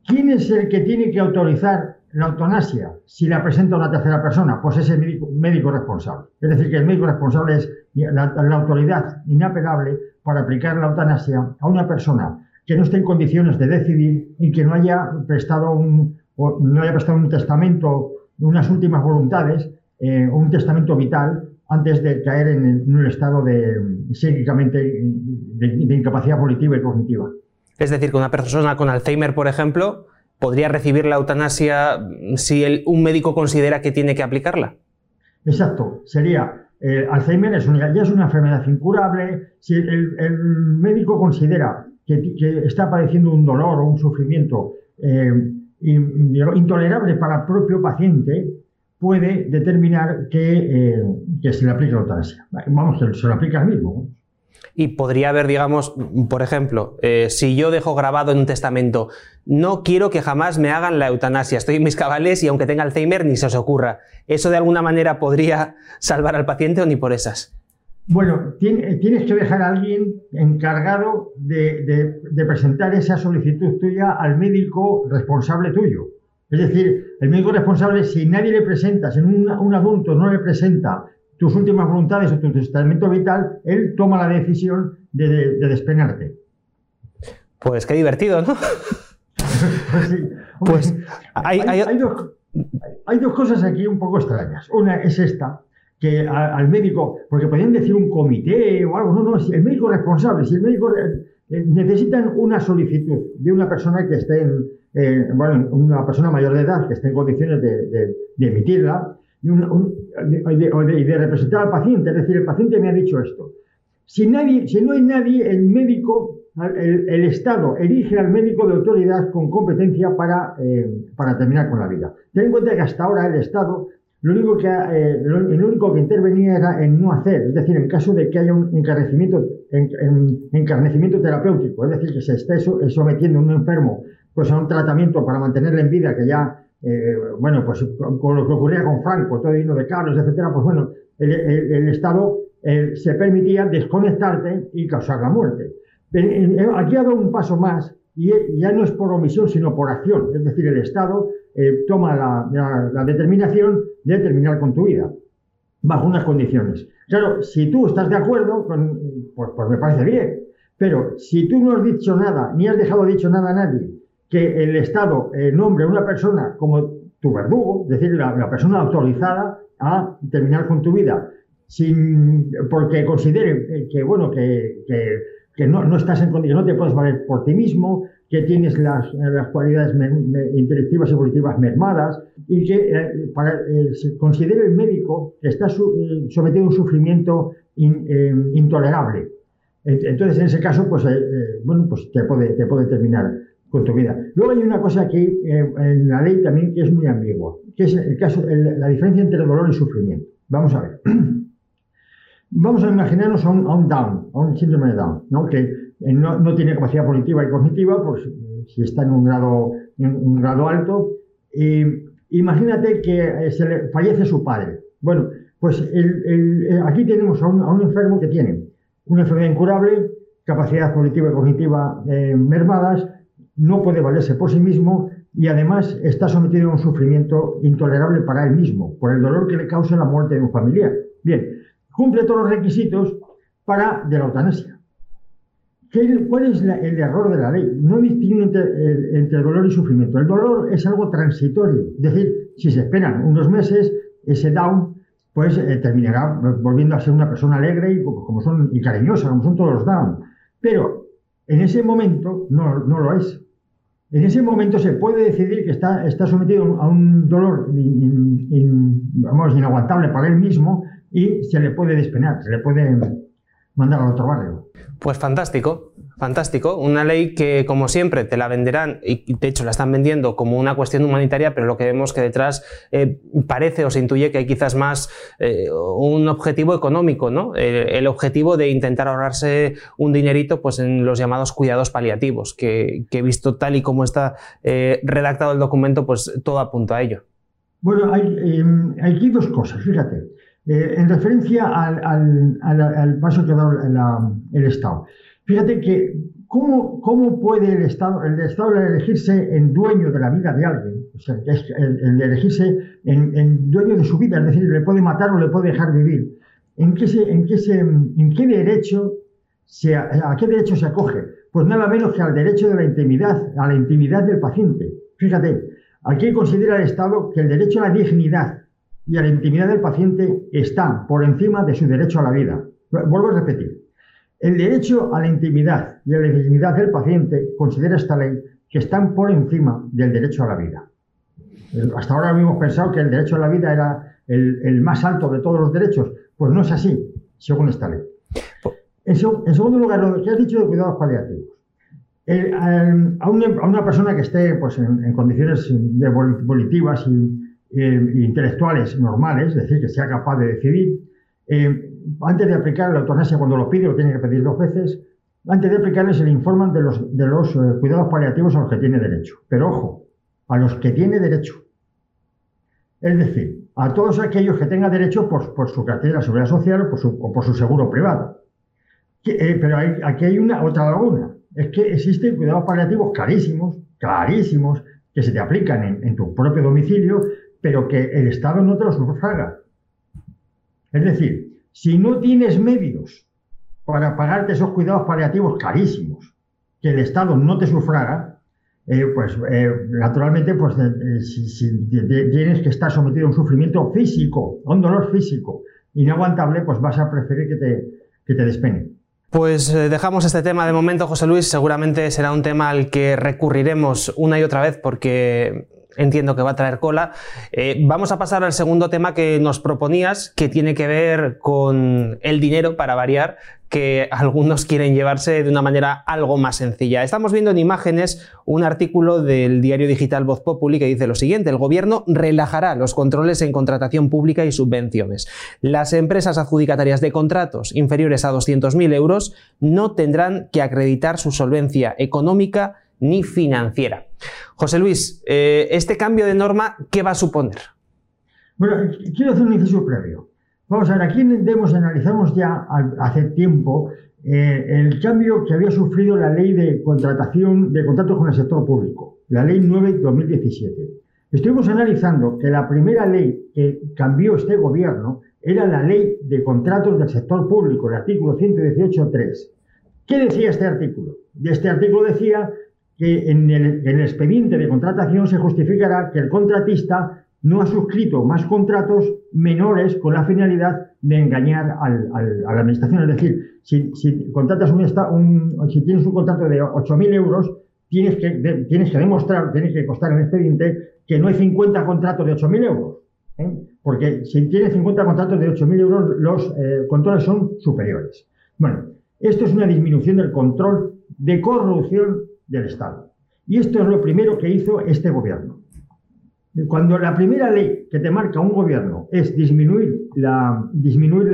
¿quién es el que tiene que autorizar la eutanasia, si la presenta una tercera persona, pues es el médico, responsable. Es decir, que el médico responsable es la, autoridad inapelable para aplicar la eutanasia a una persona que no esté en condiciones de decidir y que no haya prestado un, no haya prestado un testamento, unas últimas voluntades, eh, un testamento vital antes de caer en, un estado de psíquicamente de incapacidad volitiva y cognitiva. Es decir, que una persona con Alzheimer, por ejemplo, podría recibir la eutanasia si un médico considera que tiene que aplicarla. Exacto, sería eh, Alzheimer es ya es una enfermedad incurable. Si el, médico considera que, está padeciendo un dolor o un sufrimiento eh, intolerable para el propio paciente, puede determinar que, eh, se le aplique la eutanasia. Vamos, se lo aplica al mismo. Y podría haber, digamos, por ejemplo, eh, si yo dejo grabado en un testamento, no quiero que jamás me hagan la eutanasia, estoy en mis cabales y aunque tenga Alzheimer ni se os ocurra. ¿Eso de alguna manera podría salvar al paciente o ni por esas? Bueno, tienes que dejar a alguien encargado de, presentar esa solicitud tuya al médico responsable tuyo. Es decir, el médico responsable, si nadie le presenta, si un, un adulto no le presenta tus últimas voluntades o tu testamento vital, él toma la decisión de, de, despenarte. Pues qué divertido, ¿no? pues, pues hay, hay, dos, cosas aquí un poco extrañas. Una es esta, que al médico, porque podrían decir un comité o algo, no, no, el médico responsable, si el médico eh, necesitan una solicitud de una persona que esté en, eh, bueno, una persona mayor de edad que esté en condiciones de, de emitirla, y, de, representar al paciente. Es decir, el paciente me ha dicho esto. Si, nadie, si no hay nadie, el médico, el, Estado elige al médico de autoridad con competencia para, eh, para terminar con la vida. Ten en cuenta que hasta ahora el Estado lo único que, eh, el único que intervenía era en no hacer, es decir, en caso de que haya un encarnecimiento, encarnecimiento terapéutico, es decir, que se esté sometiendo a un enfermo pues, a un tratamiento para mantenerle en vida, que ya eh, bueno, pues con, lo que ocurría con Franco, todo lleno de carros, etcétera, pues bueno, el, Estado eh, se permitía desconectarte y causar la muerte. Aquí ha dado un paso más y ya no es por omisión, sino por acción. Es decir, el Estado eh, toma la, determinación de terminar con tu vida, bajo unas condiciones. Claro, si tú estás de acuerdo, pues, pues me parece bien. Pero si tú no has dicho nada, ni has dejado dicho nada a nadie, que el Estado eh, nombre a una persona como tu verdugo, es decir, la, persona autorizada a terminar con tu vida, sin, porque considere eh, que, bueno, que, que, no, no, estás en condiciones, no te puedes valer por ti mismo, que tienes las, las cualidades intelectivas y volitivas mermadas, y que eh, considere el médico que está sometido a un sufrimiento intolerable. Entonces, en ese caso, pues, bueno, pues te puede, te puede terminar con tu vida. Luego hay una cosa aquí eh, en la ley también que es muy ambigua, que es el caso, la diferencia entre dolor y sufrimiento. Vamos a ver. Vamos a imaginarnos a un, Down, a un síndrome de Down, ¿no? que eh, no, tiene capacidad positiva y cognitiva, pues si está en un grado, un grado alto. imagínate que se le fallece su padre. Bueno, pues aquí tenemos a un, enfermo que tiene una enfermedad incurable, capacidad cognitiva y cognitiva eh, mermadas, no puede valerse por sí mismo y además está sometido a un sufrimiento intolerable para él mismo, por el dolor que le causa la muerte de un familiar. Bien, cumple todos los requisitos para de la eutanasia. ¿Cuál es el error de la ley? No distingue entre, entre, dolor y sufrimiento. El dolor es algo transitorio. Es decir, si se esperan unos meses, ese down pues eh, terminará volviendo a ser una persona alegre y, como son, y cariñosa, como son todos los down. Pero en ese momento no, no lo es. En ese momento se puede decidir que está, está sometido a un dolor vamos, inaguantable para él mismo y se le puede despenar, se le puede mandar a otro barrio. Pues fantástico. Fantástico, una ley que como siempre te la venderán y de hecho la están vendiendo como una cuestión humanitaria, pero lo que vemos que detrás eh, parece o se intuye que hay quizás más eh, un objetivo económico, ¿no? El, objetivo de intentar ahorrarse un dinerito pues, en los llamados cuidados paliativos, que, he visto tal y como está eh, redactado el documento, pues todo apunta a ello. Bueno, hay, em, aquí dos cosas, fíjate. en referencia al, paso que ha dado el Estado. Fíjate que ¿cómo, cómo puede el Estado, el Estado elegirse en dueño de la vida de alguien, o sea, el, de elegirse en, dueño de su vida, es decir, le puede matar o le puede dejar vivir. ¿En qué, en qué, en qué derecho se, a qué derecho se acoge? Pues nada menos que al derecho de la intimidad, a la intimidad del paciente. Fíjate, aquí considera el Estado que el derecho a la dignidad y a la intimidad del paciente está por encima de su derecho a la vida. Vuelvo a repetir. El derecho a la intimidad y a la dignidad del paciente considera esta ley que están por encima del derecho a la vida. Hasta ahora habíamos pensado que el derecho a la vida era el, más alto de todos los derechos. Pues no es así, según esta ley. En, segundo lugar, lo que has dicho de cuidados paliativos. a, una, persona que esté pues, en, condiciones volitivas e intelectuales normales, es decir, que sea capaz de decidir, eh, antes de aplicar la eutanasia, cuando lo pide, lo tiene que pedir dos veces, antes de aplicarle se le informan de los, eh, cuidados paliativos a los que tiene derecho. Pero ojo, a los que tiene derecho. Es decir, a todos aquellos que tengan derecho por, su cartera de seguridad social o por su, seguro privado. Eh, pero aquí hay una otra laguna. Es que existen cuidados paliativos carísimos, carísimos, que se te aplican en, en tu propio domicilio, pero que el Estado no te los sufraga. Es decir, si no tienes medios para pagarte esos cuidados paliativos carísimos que el Estado no te sufraga, eh, pues eh, naturalmente pues, eh, si, tienes que estar sometido a un sufrimiento físico, a un dolor físico inaguantable, pues vas a preferir que te, que te. Pues dejamos este tema de momento, José Luis. Seguramente será un tema al que recurriremos una y otra vez porque entiendo que va a traer cola. Eh, vamos a pasar al segundo tema que nos proponías, que tiene que ver con el dinero, para variar, que algunos quieren llevarse de una manera algo más sencilla. Estamos viendo en imágenes un artículo del diario digital Voz Populi que dice lo siguiente, el gobierno relajará los controles en contratación pública y subvenciones. Las empresas adjudicatarias de contratos inferiores a 200.000 euros no tendrán que acreditar su solvencia económica ni financiera. José Luis, eh, este cambio de norma, ¿qué va a suponer? Bueno, quiero hacer un inciso previo. Vamos a ver, aquí analizamos ya hace tiempo eh, el cambio que había sufrido la ley de contratación de contratos con el sector público, la ley 9-2017. Estuvimos analizando que la primera ley que cambió este gobierno era la ley de contratos del sector público, el artículo 118.3. ¿Qué decía este artículo? Este artículo decía que en el, expediente de contratación se justificará que el contratista no ha suscrito más contratos menores con la finalidad de engañar a la administración. Es decir, si, contratas un, si tienes un contrato de 8.000 euros, tienes que, tienes que demostrar, tienes que constar en expediente que no hay 50 contratos de 8.000 euros. ¿eh? Porque si tienes 50 contratos de 8.000 euros, los eh, controles son superiores. Bueno, esto es una disminución del control de corrupción del Estado. Y esto es lo primero que hizo este gobierno. Cuando la primera ley que te marca un gobierno es disminuir, la, disminuir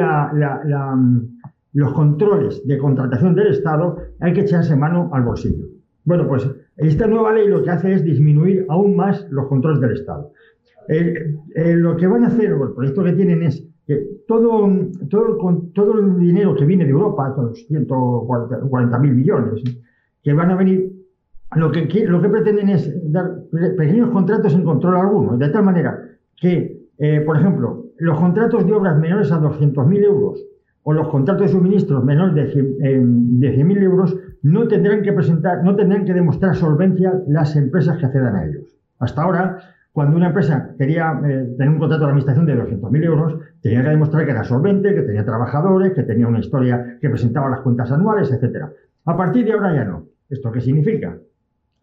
los controles de contratación del Estado, hay que echarse mano al bolsillo. Bueno, pues esta nueva ley lo que hace es disminuir aún más los controles del Estado. lo que van a hacer, el proyecto que tienen es que todo, todo, el dinero que viene de Europa, los 140 mil millones, que van a venir, lo que, lo que pretenden es dar pequeños contratos sin control alguno, de tal manera que, eh, por ejemplo, los contratos de obras menores a 200.000 euros o los contratos de suministros menores de 100.000 eh, euros no tendrán que presentar, no tendrán que demostrar solvencia las empresas que accedan a ellos. Hasta ahora, cuando una empresa quería eh, tener un contrato de administración de 200.000 euros, tenía que demostrar que era solvente, que tenía trabajadores, que tenía una historia que presentaba las cuentas anuales, etc. A partir de ahora ya no. ¿Esto qué significa?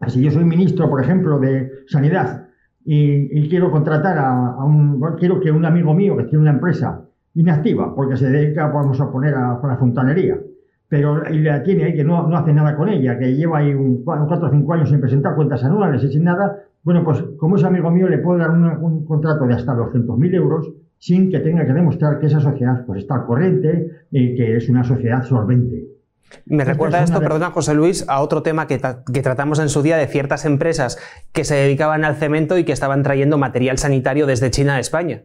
Si yo soy ministro, por ejemplo, de Sanidad y, quiero contratar a, un, quiero que un amigo mío que tiene una empresa inactiva, porque se dedica, vamos a poner, a, la fontanería, pero la tiene ahí que no, no, hace nada con ella, que lleva ahí un, cuatro o cinco años sin presentar cuentas anuales y sin nada, bueno, pues como ese amigo mío le puedo dar un contrato de hasta 200.000 euros sin que tenga que demostrar que esa sociedad pues, está corriente y que es una sociedad solvente. Me recuerda esto, perdona José Luis, a otro tema que, que, tratamos en su día de ciertas empresas que se dedicaban al cemento y que estaban trayendo material sanitario desde China a España.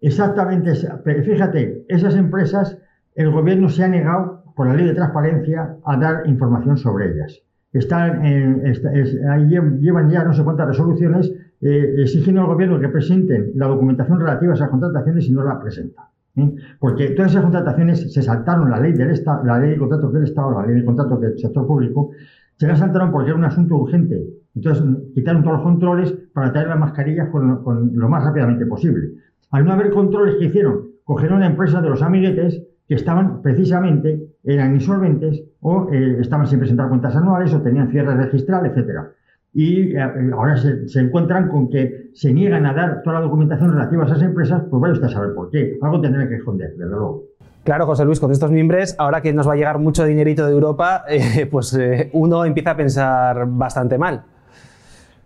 Exactamente, pero fíjate, esas empresas, el gobierno se ha negado por la ley de transparencia a dar información sobre ellas. Están en, llevan ya no sé cuántas resoluciones eh, exigiendo al gobierno que presenten la documentación relativa a esas contrataciones y no la presentan. Porque todas esas contrataciones se saltaron la ley del Estado, la ley de contratos del Estado, la ley de contratos del sector público, se las saltaron porque era un asunto urgente. Entonces quitaron todos los controles para traer las mascarillas con, lo más rápidamente posible. Al no haber controles que hicieron, cogieron a empresas de los amiguetes que estaban precisamente, eran insolventes o eh, estaban sin presentar cuentas anuales o tenían cierre registral, etcétera y eh, ahora se, encuentran con que se niegan a dar toda la documentación relativa a esas empresas, pues vaya usted a saber por qué. Algo tendrán que esconder, desde luego. Claro, José Luis, con estos miembros, ahora que nos va a llegar mucho dinerito de Europa, eh, pues eh, uno empieza a pensar bastante mal.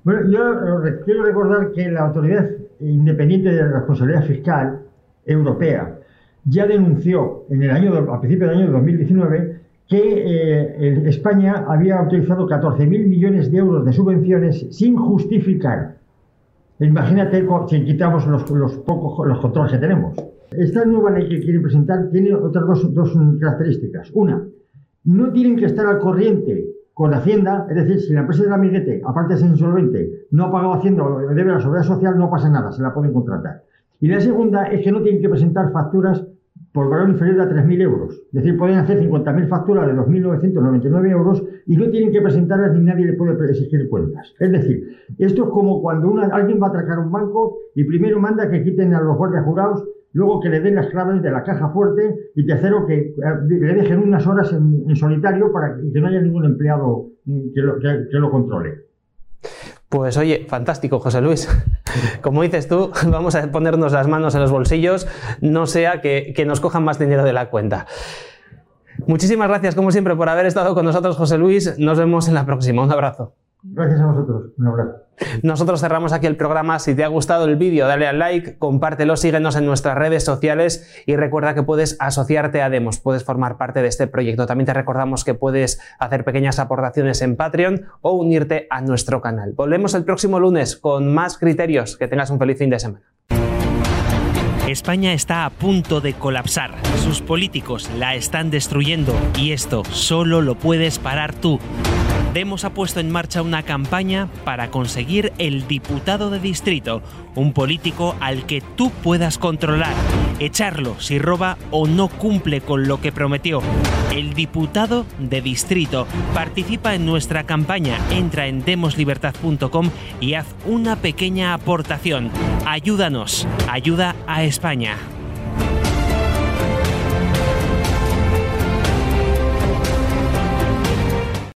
Bueno, yo quiero recordar que la Autoridad Independiente de Responsabilidad Fiscal Europea ya denunció en el año, a principios del año 2019 que eh, España había utilizado 14.000 millones de euros de subvenciones sin justificar. Imagínate si quitamos los, los, pocos los controles que tenemos. Esta nueva ley que quieren presentar tiene otras dos, dos características. Una, no tienen que estar al corriente con Hacienda, es decir, si la empresa de la amiguete, aparte de ser insolvente, no ha pagado Hacienda o debe la seguridad social, no pasa nada, se la pueden contratar. Y la segunda es que no tienen que presentar facturas por valor inferior a 3.000 euros. Es decir, pueden hacer 50.000 facturas de 2.999 euros y no tienen que presentarlas ni nadie le puede exigir cuentas. Es decir, esto es como cuando alguien va a atracar un banco y primero manda que quiten a los guardias jurados, luego que le den las claves de la caja fuerte y tercero que eh, le dejen unas horas en, solitario para que no haya ningún empleado que lo controle. Pues oye, fantástico, José Luis. Como dices tú, vamos a ponernos las manos en los bolsillos, no sea que, nos cojan más dinero de la cuenta. Muchísimas gracias, como siempre, por haber estado con nosotros, José Luis. Nos vemos en la próxima. Un abrazo. Gracias a vosotros. Un abrazo. Nosotros cerramos aquí el programa. Si te ha gustado el vídeo, dale al like, compártelo, síguenos en nuestras redes sociales y recuerda que puedes asociarte a Demos, puedes formar parte de este proyecto. También te recordamos que puedes hacer pequeñas aportaciones en Patreon o unirte a nuestro canal. Volvemos el próximo lunes con más criterios. Que tengas un feliz fin de semana. España está a punto de colapsar. Sus políticos la están destruyendo y esto solo lo puedes parar tú. Demos ha puesto en marcha una campaña para conseguir el diputado de distrito, un político al que tú puedas controlar, echarlo si roba o no cumple con lo que prometió. El diputado de distrito participa en nuestra campaña, entra en demoslibertad.com y haz una pequeña aportación. Ayúdanos, ayuda a España.